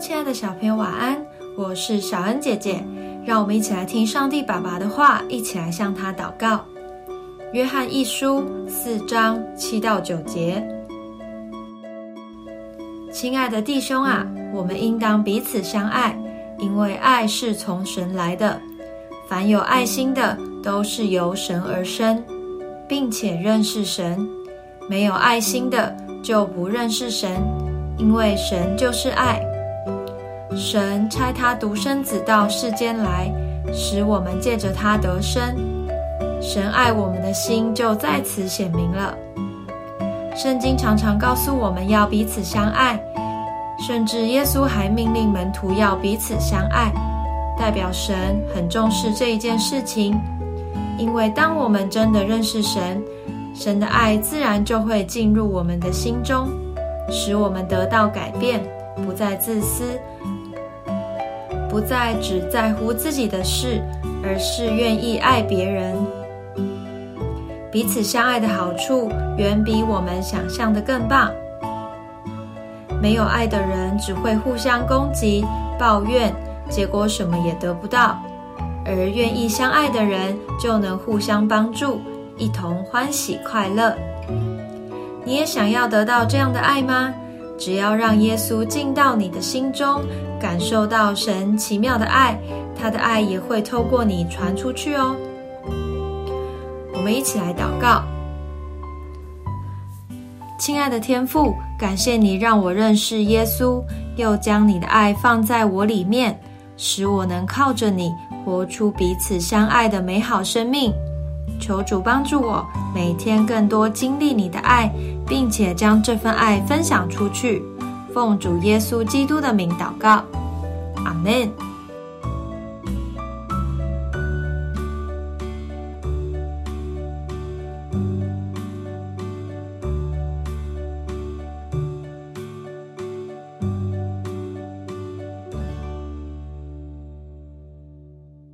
亲爱的小朋友，晚安！我是小恩姐姐，让我们一起来听上帝爸爸的话，一起来向他祷告。约翰一书四章七到九节，亲爱的弟兄啊，我们应当彼此相爱，因为爱是从神来的。凡有爱心的，都是由神而生，并且认识神；没有爱心的，就不认识神，因为神就是爱。神差他独生子到世间来，使我们借着他得生。神爱我们的心就在此显明了。圣经常常告诉我们要彼此相爱，甚至耶稣还命令门徒要彼此相爱，代表神很重视这一件事情。因为当我们真的认识神，神的爱自然就会进入我们的心中，使我们得到改变，不再自私，不再只在乎自己的事，而是愿意爱别人。彼此相爱的好处远比我们想象的更棒。没有爱的人只会互相攻击、抱怨，结果什么也得不到；而愿意相爱的人就能互相帮助，一同欢喜快乐。你也想要得到这样的爱吗？只要让耶稣进到你的心中，感受到神奇妙的爱，他的爱也会透过你传出去哦。我们一起来祷告，亲爱的天父，感谢你让我认识耶稣，又将你的爱放在我里面，使我能靠着你活出彼此相爱的美好生命。求主帮助我，每天更多经历你的爱，并且将这份爱分享出去。奉主耶稣基督的名祷告，阿门。